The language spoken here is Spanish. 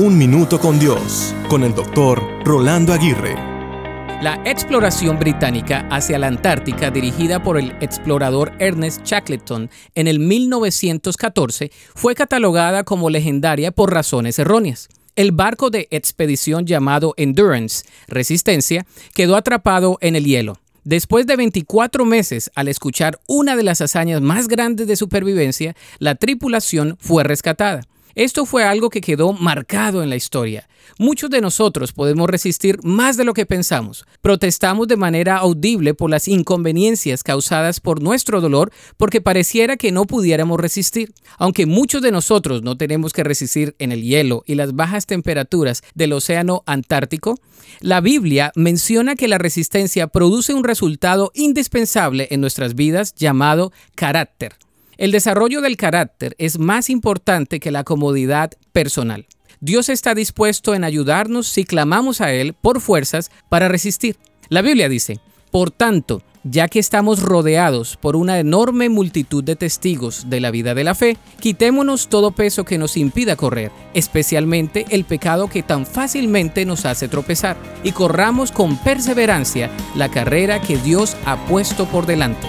Un Minuto con Dios, con el doctor Rolando Aguirre. La exploración británica hacia la Antártica dirigida por el explorador Ernest Shackleton en el 1914 fue catalogada como legendaria por razones erróneas. El barco de expedición llamado Endurance, Resistencia, quedó atrapado en el hielo. Después de 24 meses, al escuchar una de las hazañas más grandes de supervivencia, la tripulación fue rescatada. Esto fue algo que quedó marcado en la historia. Muchos de nosotros podemos resistir más de lo que pensamos. Protestamos de manera audible por las inconveniencias causadas por nuestro dolor porque pareciera que no pudiéramos resistir. Aunque muchos de nosotros no tenemos que resistir en el hielo y las bajas temperaturas del océano Antártico, la Biblia menciona que la resistencia produce un resultado indispensable en nuestras vidas llamado carácter. El desarrollo del carácter es más importante que la comodidad personal. Dios está dispuesto en ayudarnos si clamamos a Él por fuerzas para resistir. La Biblia dice, por tanto, ya que estamos rodeados por una enorme multitud de testigos de la vida de la fe, quitémonos todo peso que nos impida correr, especialmente el pecado que tan fácilmente nos hace tropezar, y corramos con perseverancia la carrera que Dios ha puesto por delante.